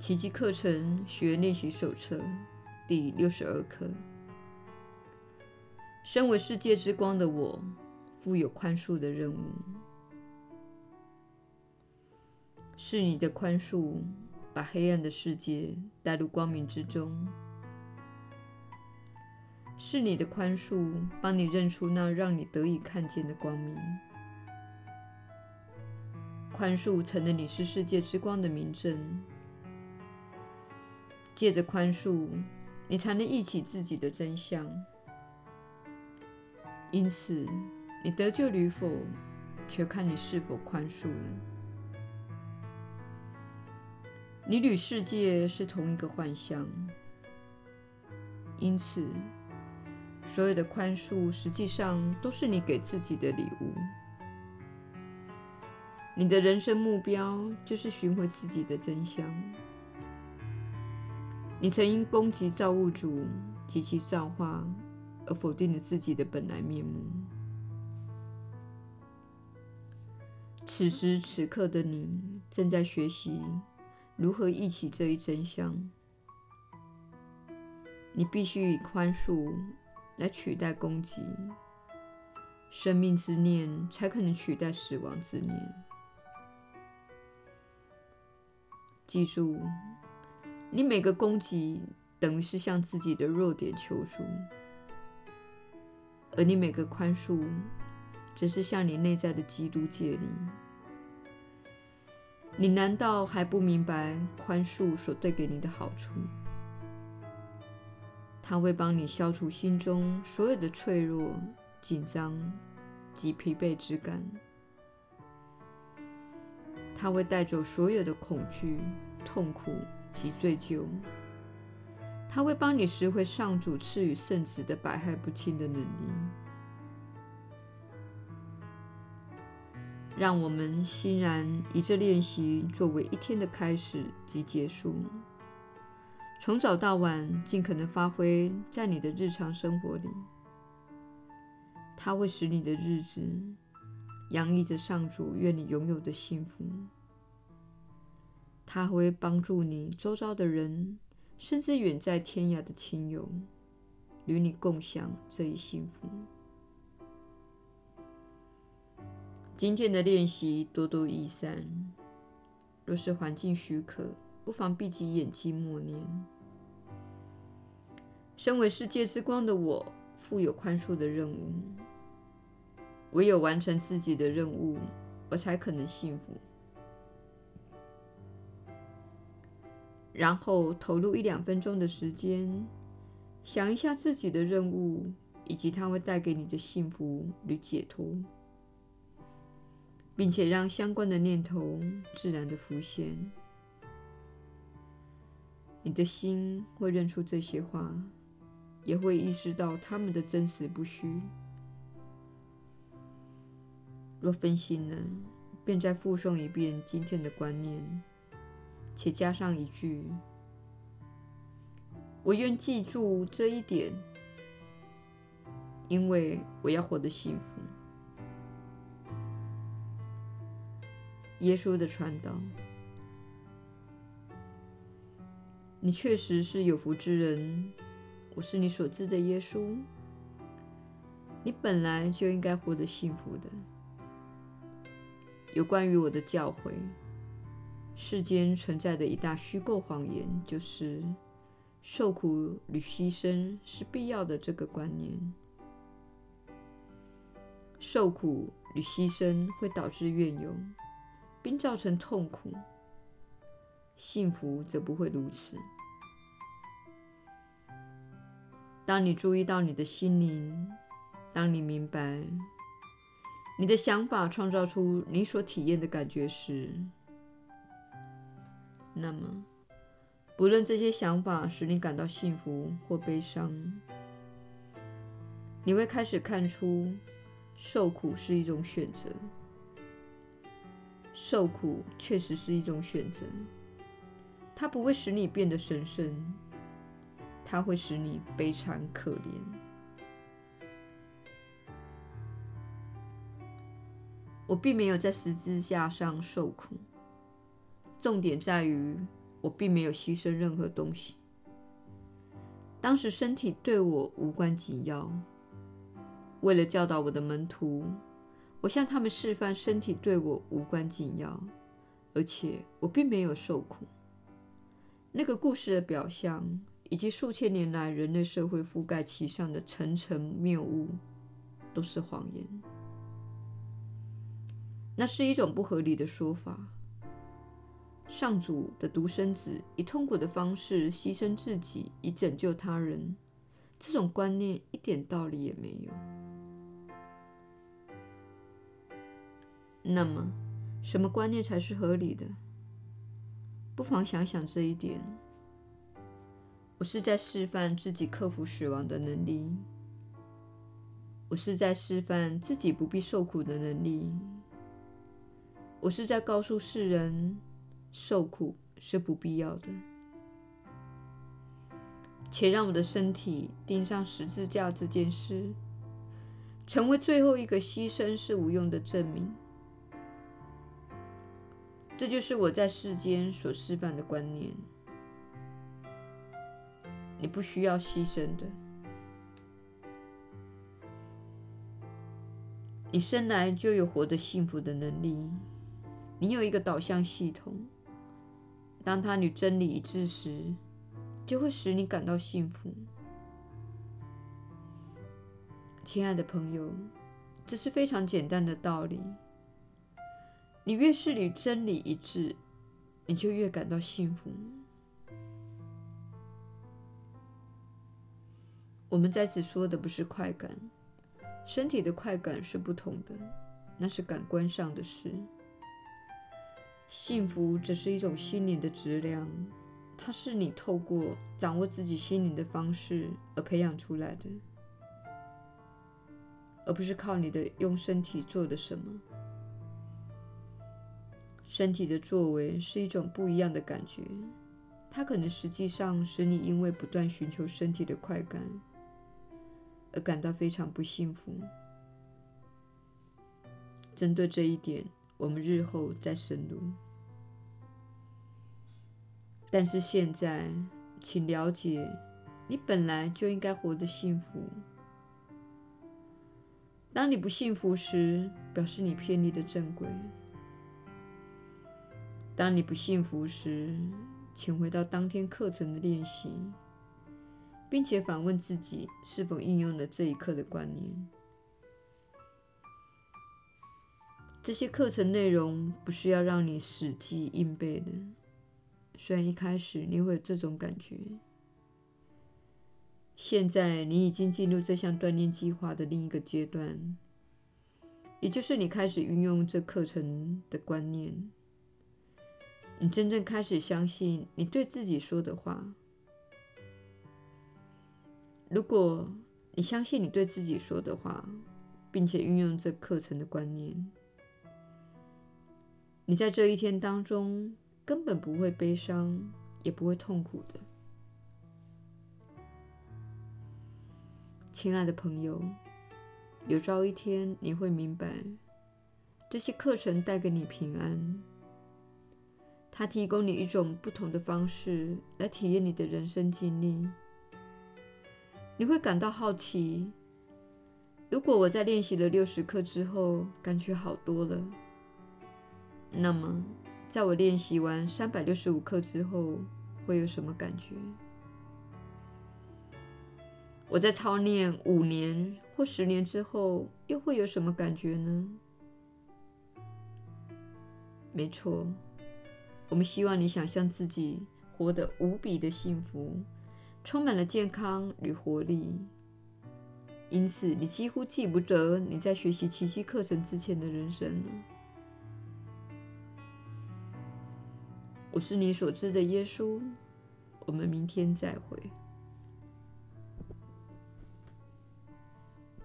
奇迹课程学练习手册第六十二课。身为世界之光的我，负有宽恕的任务。是你的宽恕，把黑暗的世界带入光明之中。是你的宽恕，帮你认出那让你得以看见的光明。宽恕成了你是世界之光的明证。借着宽恕，你才能忆起自己的真相。因此，你得救与否，全看你是否宽恕了。你与世界是同一个幻象，因此，所有的宽恕实际上都是你给自己的礼物。你的人生目标就是寻回自己的真相。你曾因攻击造物主及其造化而否定了自己的本来面目。此时此刻的你正在学习如何忆起这一真相。你必须以宽恕来取代攻击，生命之念才可能取代死亡之念。记住。你每个攻击等于是向自己的弱点求助，而你每个宽恕只是向你内在的基督借力。你难道还不明白宽恕所带给你的好处？它会帮你消除心中所有的脆弱、紧张及疲惫之感。它会带走所有的恐惧、痛苦。及罪疚，他会帮你拾回上主赐予圣子的百害不侵的能力。让我们欣然以这练习作为一天的开始及结束，从早到晚尽可能发挥在你的日常生活里。它会使你的日子洋溢着上主愿你拥有的幸福。它会帮助你周遭的人，甚至远在天涯的亲友，与你共享这一幸福。今天的练习多多益善，若是环境许可，不妨闭起眼睛默念：身为世界之光的我，负有宽恕的任务。唯有完成自己的任务，我才可能幸福。然后投入一两分钟的时间，想一下自己的任务以及它会带给你的幸福与解脱，并且让相关的念头自然地浮现。你的心会认出这些话，也会意识到它们的真实不虚。若分心了，便再复诵一遍今天的观念。且加上一句：“我愿记住这一点，因为我要活得幸福。”耶稣的传道，你确实是有福之人。我是你所知的耶稣。你本来就应该活得幸福的。有关于我的教诲。世间存在的一大虚构谎言，就是受苦与牺牲是必要的这个观念。受苦与牺牲会导致怨尤，并造成痛苦；幸福则不会如此。当你注意到你的心灵，当你明白你的想法创造出你所体验的感觉时，那么，不论这些想法使你感到幸福或悲伤，你会开始看出，受苦是一种选择。受苦确实是一种选择，它不会使你变得神圣，它会使你悲惨可怜。我并没有在十字架上受苦。重点在于我并没有牺牲任何东西。当时身体对我无关紧要。为了教导我的门徒，我向他们示范身体对我无关紧要，而且我并没有受苦。那个故事的表象，以及数千年来人类社会覆盖其上的层层谬误，都是谎言。那是一种不合理的说法。上主的独生子以痛苦的方式牺牲自己，以拯救他人，这种观念一点道理也没有。那么，什么观念才是合理的？不妨想想这一点。我是在示范自己克服死亡的能力，我是在示范自己不必受苦的能力，我是在告诉世人。受苦是不必要的，且让我的身体钉上十字架这件事，成为最后一个牺牲是无用的证明。这就是我在世间所示范的观念。你不需要牺牲的，你生来就有活得幸福的能力，你有一个导向系统。当它与真理一致时，就会使你感到幸福。亲爱的朋友，这是非常简单的道理。你越是与真理一致，你就越感到幸福。我们在此说的不是快感，身体的快感是不同的，那是感官上的事。幸福只是一种心灵的质量，它是你透过掌握自己心灵的方式而培养出来的，而不是靠你的用身体做的什么。身体的作为是一种不一样的感觉，它可能实际上使你因为不断寻求身体的快感而感到非常不幸福。针对这一点，我们日后再深入。但是现在，请了解，你本来就应该活得幸福。当你不幸福时，表示你偏离了正轨。当你不幸福时，请回到当天课程的练习，并且反问自己是否应用了这一刻的观念。这些课程内容不是要让你死记硬背的，虽然一开始你会有这种感觉。现在你已经进入这项锻炼计划的另一个阶段，也就是你开始运用这课程的观念。你真正开始相信你对自己说的话。如果你相信你对自己说的话，并且运用这课程的观念。你在这一天当中根本不会悲伤，也不会痛苦的，亲爱的朋友。有朝一天你会明白，这些课程带给你平安，它提供你一种不同的方式来体验你的人生经历。你会感到好奇：如果我在练习了六十课之后，感觉好多了。那么，在我练习完三百六十五课之后，会有什么感觉？我在操练五年或十年之后，又会有什么感觉呢？没错，我们希望你想象自己活得无比的幸福，充满了健康与活力。因此，你几乎记不得你在学习奇迹课程之前的人生了。我是你所知的耶稣，我们明天再会。